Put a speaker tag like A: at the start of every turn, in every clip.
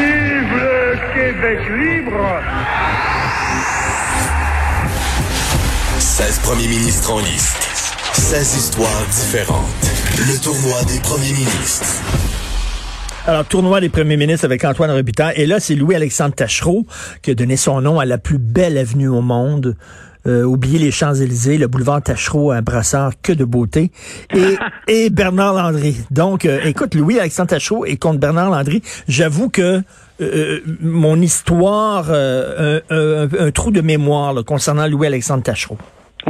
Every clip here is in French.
A: Vive le Québec libre
B: 16 premiers ministres en liste. 16 histoires différentes. Le tournoi des premiers ministres.
C: Alors, tournoi des premiers ministres avec Antoine Robitaille. Et là, c'est Louis-Alexandre Tachereau qui a donné son nom à la plus belle avenue au monde. Euh, oubliez les Champs-Élysées, le boulevard Tachereau, un brassard que de beauté. Et, et Bernard Landry. Donc, euh, écoute, Louis-Alexandre Tachereau et contre Bernard Landry, j'avoue que euh, mon histoire, un, un, un, trou de mémoire là, concernant Louis-Alexandre Tachereau.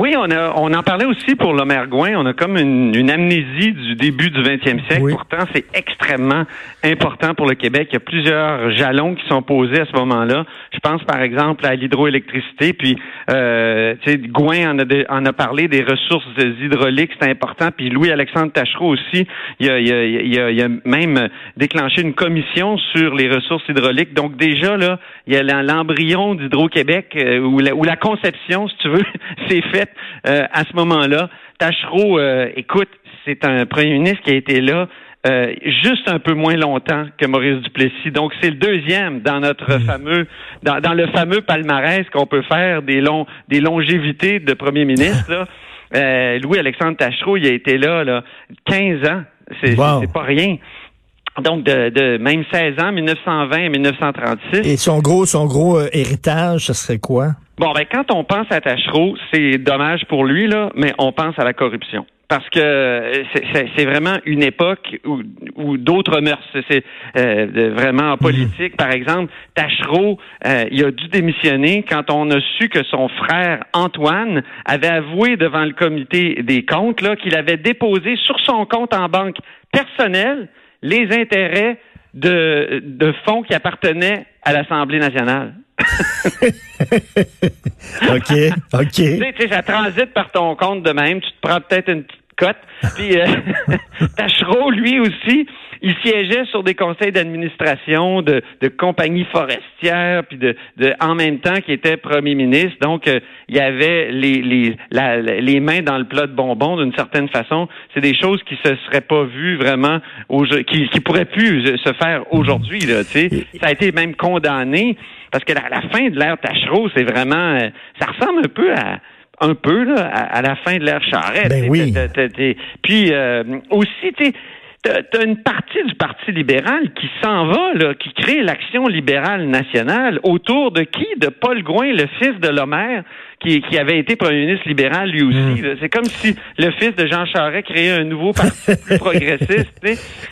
D: Oui, on a on en parlait aussi pour l'Omergouin. On a comme une, une, amnésie du début du 20e siècle. Pourtant, c'est extrêmement important pour le Québec. Il y a plusieurs jalons qui sont posés à ce moment-là. Je pense par exemple à l'hydroélectricité. Puis, euh, tu sais, Gouin en a, en a parlé des ressources hydrauliques, c'est important. Puis Louis-Alexandre Tachereau aussi, il a, il, a, il, a, il a même déclenché une commission sur les ressources hydrauliques. Donc déjà là, il y a l'embryon d'Hydro-Québec euh, ou, la, ou la conception, si tu veux, c'est fait euh, à ce moment-là. Tachereau, euh, écoute, c'est un premier ministre qui a été là euh, juste un peu moins longtemps que Maurice Duplessis. Donc c'est le deuxième dans notre mmh. fameux dans, le fameux palmarès qu'on peut faire des longs des longévités de premier ministre. Louis Alexandre Tachereau, il a été là, là 15 ans. C'est pas rien. Donc, de, même 16 ans, 1920 et 1936.
C: Et son gros, son gros héritage, ce serait quoi?
D: Bon, ben quand on pense à Tachereau, c'est dommage pour lui, là, mais on pense à la corruption parce que c'est vraiment une époque où, où d'autres mœurs, c'est euh, vraiment en politique. Par exemple, Tachereau, euh, il a dû démissionner quand on a su que son frère Antoine avait avoué devant le comité des comptes là qu'il avait déposé sur son compte en banque personnelle les intérêts de, de fonds qui appartenaient à l'Assemblée nationale.
C: OK, OK.
D: tu sais, ça transite par ton compte de même. Tu te prends peut-être une petite cote. Puis euh, Tachereau, lui aussi, il siégeait sur des conseils d'administration de, de compagnies forestières, puis de, de, en même temps qu'il était premier ministre. Donc, euh, il y avait les, les, la, les mains dans le plat de bonbons d'une certaine façon. C'est des choses qui se seraient pas vues vraiment, qui, qui pourraient plus se faire aujourd'hui. Là, ça a été même condamné parce que la, la fin de l'ère Tachereau, c'est vraiment, euh, ça ressemble un peu à un peu là, à, la fin de l'ère Charrette.
C: Ben oui.
D: Puis euh, aussi, tu T'as une partie du Parti libéral qui s'en va, là, qui crée l'action libérale nationale autour de qui? De Paul Gouin, le fils de Lomère, qui, qui avait été premier ministre libéral lui aussi. Hmm. C'est comme si le fils de Jean Charest créait un nouveau parti plus progressiste.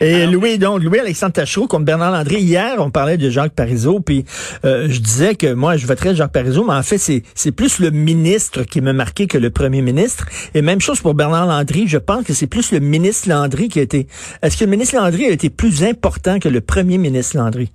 C: Et Louis, donc, Louis-Alexandre Tachereau, comme Bernard Landry, hier, on parlait de Jacques Parizeau, puis euh, je disais que moi, je voterais Jacques Parizeau, mais en fait, c'est, c'est plus le ministre qui m'a marqué que le premier ministre. Et même chose pour Bernard Landry, je pense que c'est plus le ministre Landry qui a été... Est-ce que le ministre Landry a été plus important que le premier ministre Landry?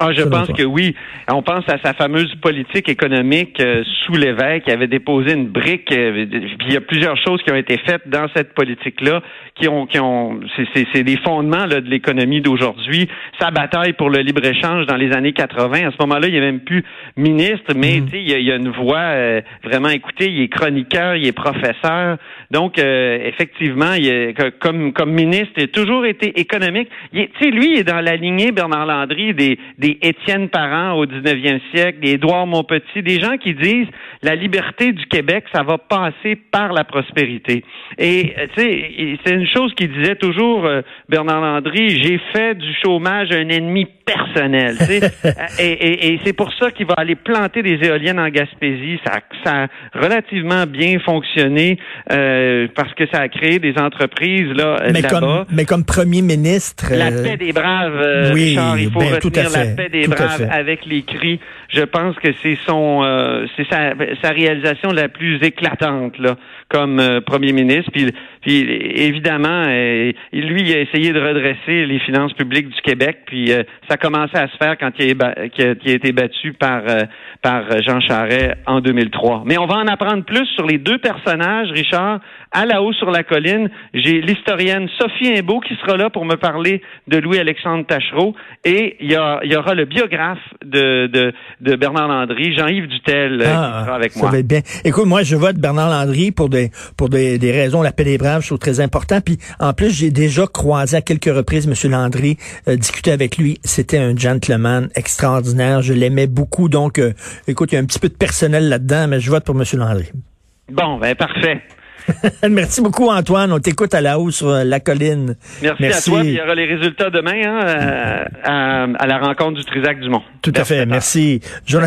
D: Ah, je pense que oui. On pense à sa fameuse politique économique euh, sous l'évêque qui avait déposé une brique. Euh, puis il y a plusieurs choses qui ont été faites dans cette politique-là qui ont, qui ont, c'est des fondements là, de l'économie d'aujourd'hui. Sa bataille pour le libre échange dans les années 80. À ce moment-là, il a même plus ministre, mais mm. il, y a, une voix euh, vraiment écoutée. Il est chroniqueur, il est professeur. Donc effectivement, il est, comme comme ministre, il a toujours été économique. Tu sais, lui, il est dans la lignée Bernard Landry des des Étienne Parent au 19e siècle, des Édouard Montpetit, des gens qui disent la liberté du Québec, ça va passer par la prospérité. Et euh, tu sais, c'est une chose qu'il disait toujours euh, Bernard Landry, j'ai fait du chômage un ennemi personnel. Euh, et, et, c'est pour ça qu'il va aller planter des éoliennes en Gaspésie. Ça, ça a relativement bien fonctionné parce que ça a créé des entreprises là
C: mais comme mais comme premier ministre.
D: La paix des braves.
C: oui,
D: il faut
C: ben,
D: retenir la des braves avec les cris. Je pense que c'est son c'est sa sa réalisation la plus éclatante là, comme euh, premier ministre. Puis, puis évidemment, euh, lui, il a essayé de redresser les finances publiques du Québec. Puis euh, ça a commencé à se faire quand il a, été battu par par Jean Charest en 2003. Mais on va en apprendre plus sur les deux personnages, Richard. À la haut sur la colline, j'ai l'historienne Sophie Imbeau qui sera là pour me parler de Louis-Alexandre Tachereau. Et il y, a, il y aura le biographe de, de, de Bernard Landry, Jean-Yves Dutel, euh, qui
C: Ah,
D: sera avec
C: ça
D: moi.
C: va être bien. Écoute, moi, je vote Bernard Landry pour des pour des, des raisons, la paix des braves, je trouve très important. Puis, en plus, j'ai déjà croisé à quelques reprises M. Landry, euh, discuté avec lui. C'était un gentleman extraordinaire. Je l'aimais beaucoup. Donc, euh, écoute, il y a un petit peu de personnel là-dedans, mais je vote pour M. Landry.
D: Bon, ben parfait.
C: Merci beaucoup, Antoine. On t'écoute à la hausse sur euh, la colline.
D: Merci, à toi. Puis il y aura les résultats demain hein, euh, à, à la rencontre du Trisac Dumont.
C: Tout à fait. Merci. Jonathan